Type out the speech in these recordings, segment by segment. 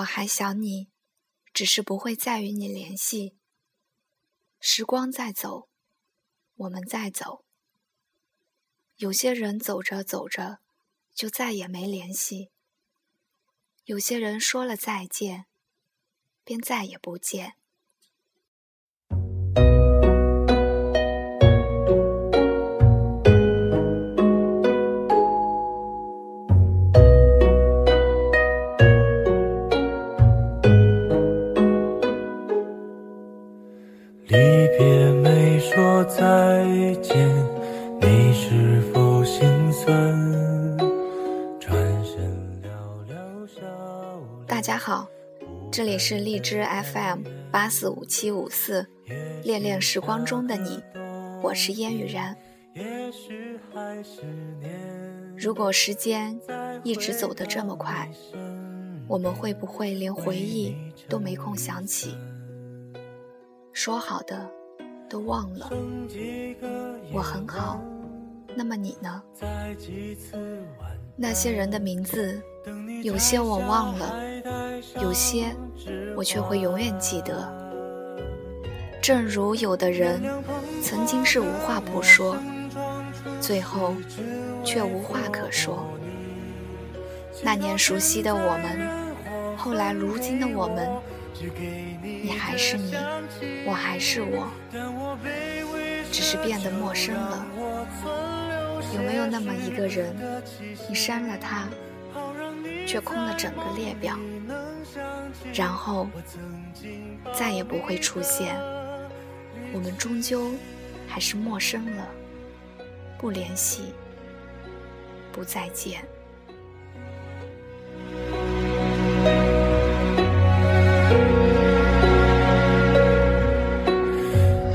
我还想你，只是不会再与你联系。时光在走，我们在走。有些人走着走着，就再也没联系；有些人说了再见，便再也不见。大家好，这里是荔枝 FM 八四五七五四，恋恋时光中的你，我是烟雨然。如果时间一直走得这么快，我们会不会连回忆都没空想起？说好的都忘了。我很好，那么你呢？那些人的名字，有些我忘了。有些我却会永远记得，正如有的人曾经是无话不说，最后却无话可说。那年熟悉的我们，后来如今的我们，你还是你，我还是我，只是变得陌生了。有没有那么一个人，你删了他？却空了整个列表，然后再也不会出现。我们终究还是陌生了，不联系，不再见。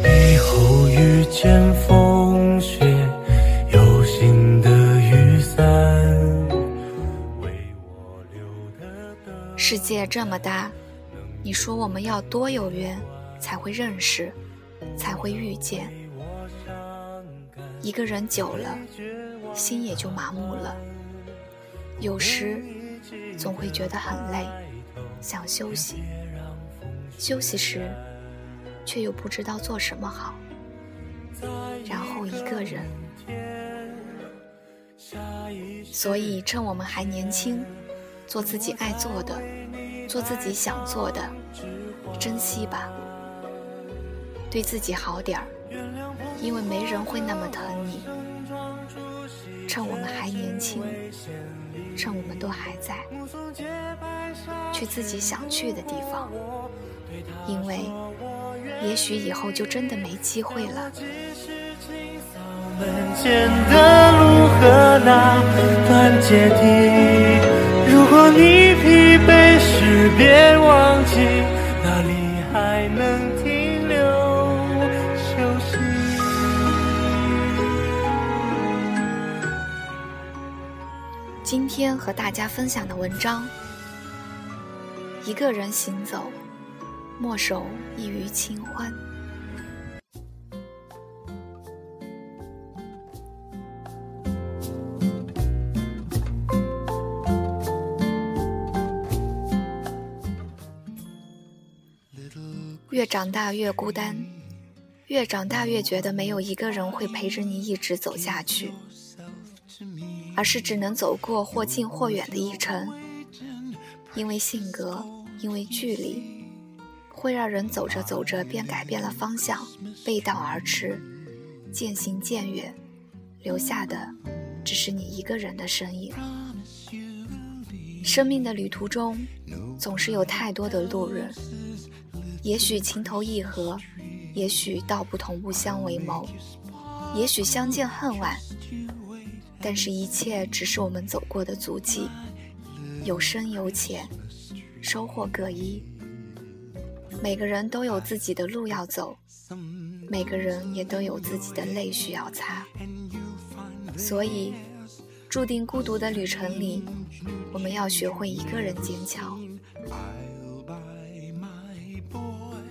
以后遇见世界这么大，你说我们要多有缘才会认识，才会遇见？一个人久了，心也就麻木了。有时总会觉得很累，想休息。休息时，却又不知道做什么好。然后一个人。所以趁我们还年轻。做自己爱做的，做自己想做的，珍惜吧，对自己好点儿，因为没人会那么疼你。趁我们还年轻，趁我们都还在，去自己想去的地方，因为也许以后就真的没机会了。门前的路和那段阶梯果你疲惫时，别忘记哪里还能停留休息。今天和大家分享的文章：一个人行走，莫守一隅清欢。越长大越孤单，越长大越觉得没有一个人会陪着你一直走下去，而是只能走过或近或远的一程。因为性格，因为距离，会让人走着走着便改变了方向，背道而驰，渐行渐远，留下的只是你一个人的身影。生命的旅途中，总是有太多的路人。也许情投意合，也许道不同不相为谋，也许相见恨晚，但是，一切只是我们走过的足迹，有深有浅，收获各异。每个人都有自己的路要走，每个人也都有自己的泪需要擦，所以，注定孤独的旅程里，我们要学会一个人坚强。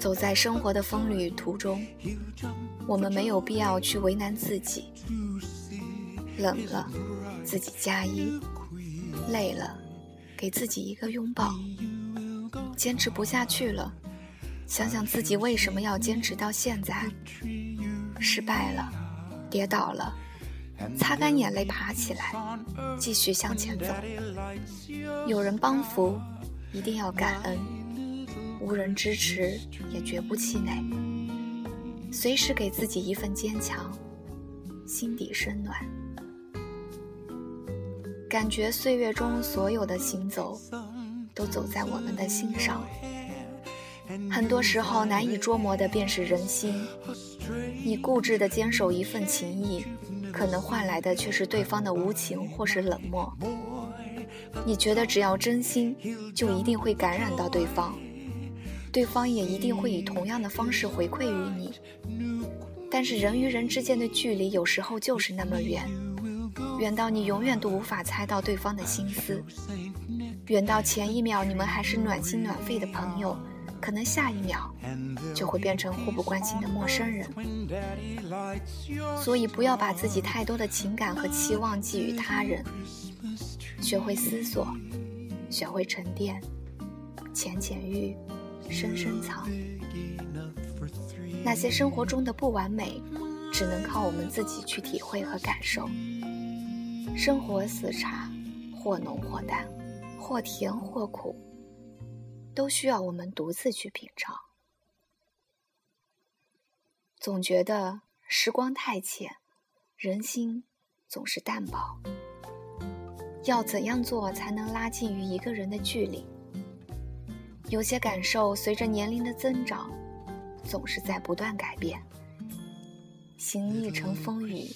走在生活的风旅途中，我们没有必要去为难自己。冷了，自己加衣；累了，给自己一个拥抱；坚持不下去了，想想自己为什么要坚持到现在。失败了，跌倒了，擦干眼泪，爬起来，继续向前走。有人帮扶，一定要感恩；无人支持，也绝不气馁。随时给自己一份坚强，心底深暖。感觉岁月中所有的行走，都走在我们的心上。很多时候难以捉摸的便是人心。你固执的坚守一份情谊，可能换来的却是对方的无情或是冷漠。你觉得只要真心，就一定会感染到对方，对方也一定会以同样的方式回馈于你。但是人与人之间的距离有时候就是那么远，远到你永远都无法猜到对方的心思，远到前一秒你们还是暖心暖肺的朋友。可能下一秒就会变成互不关心的陌生人，所以不要把自己太多的情感和期望寄予他人，学会思索，学会沉淀，浅浅遇，深深藏。那些生活中的不完美，只能靠我们自己去体会和感受。生活似茶，或浓或淡，或甜或苦。都需要我们独自去品尝。总觉得时光太浅，人心总是淡薄。要怎样做才能拉近与一个人的距离？有些感受随着年龄的增长，总是在不断改变。行一程风雨，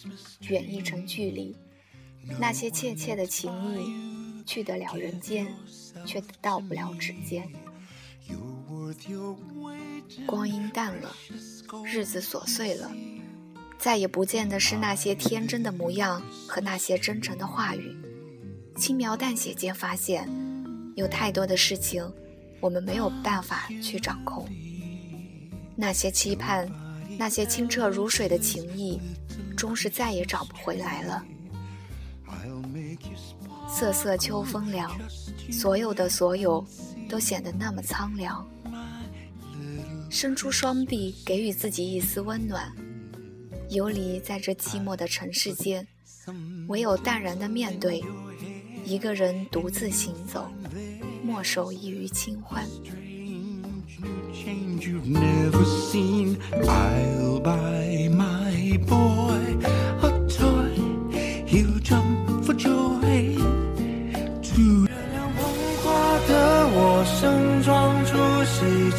远一程距离。那些切切的情谊，去得了人间，却到不了指尖。光阴淡了，日子琐碎了，再也不见的是那些天真的模样和那些真诚的话语。轻描淡写间发现，有太多的事情，我们没有办法去掌控。那些期盼，那些清澈如水的情谊，终是再也找不回来了。瑟瑟秋风凉，所有的所有，都显得那么苍凉。伸出双臂，给予自己一丝温暖。游离在这寂寞的城市间，唯有淡然的面对，一个人独自行走，莫守一隅清欢。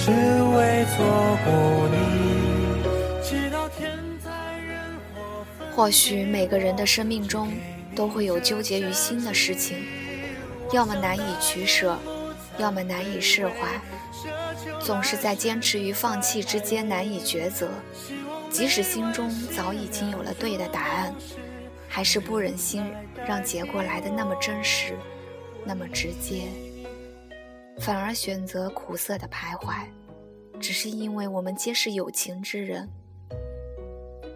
只为错过你。或许每个人的生命中都会有纠结于心的事情，要么难以取舍，要么难以释怀，总是在坚持与放弃之间难以抉择。即使心中早已经有了对的答案，还是不忍心让结果来的那么真实，那么直接。反而选择苦涩的徘徊，只是因为我们皆是有情之人。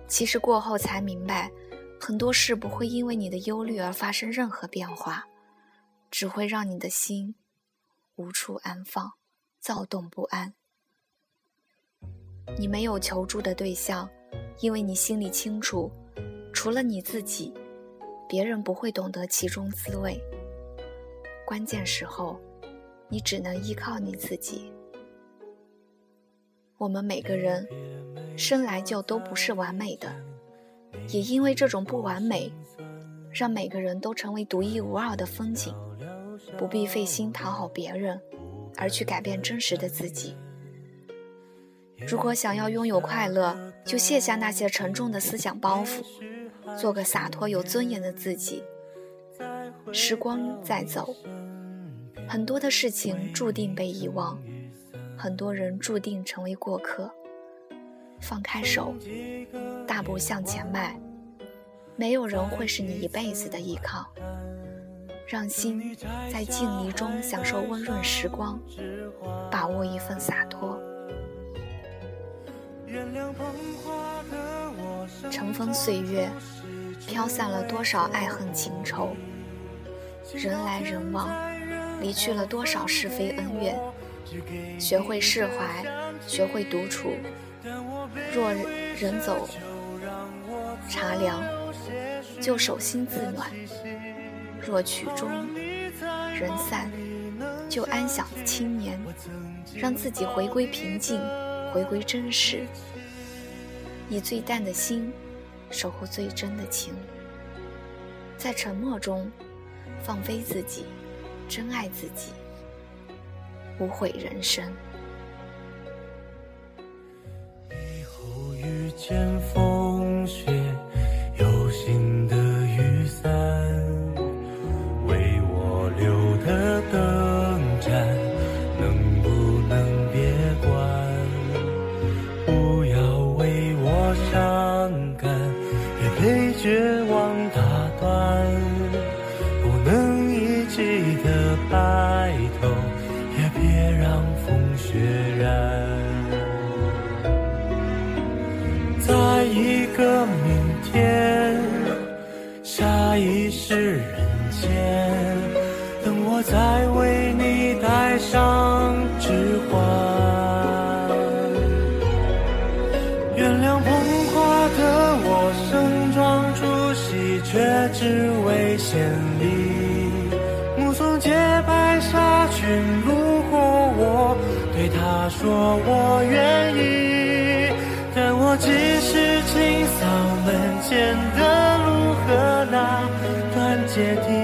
其实过后才明白，很多事不会因为你的忧虑而发生任何变化，只会让你的心无处安放，躁动不安。你没有求助的对象，因为你心里清楚，除了你自己，别人不会懂得其中滋味。关键时候。你只能依靠你自己。我们每个人生来就都不是完美的，也因为这种不完美，让每个人都成为独一无二的风景，不必费心讨好别人，而去改变真实的自己。如果想要拥有快乐，就卸下那些沉重的思想包袱，做个洒脱有尊严的自己。时光在走。很多的事情注定被遗忘，很多人注定成为过客。放开手，大步向前迈，没有人会是你一辈子的依靠。让心在静谧中享受温润时光，把握一份洒脱。尘封岁月，飘散了多少爱恨情仇，人来人往。离去了多少是非恩怨，学会释怀，学会独处。若人走茶凉，就手心自暖；若曲终人散，就安享青年。让自己回归平静，回归真实，以最淡的心守护最真的情，在沉默中放飞自己，真爱自己，无悔人生。以后遇见风别被绝望。千里。目送洁白纱裙路过我，对他说我愿意。但我只是清扫门前的路和那段阶梯。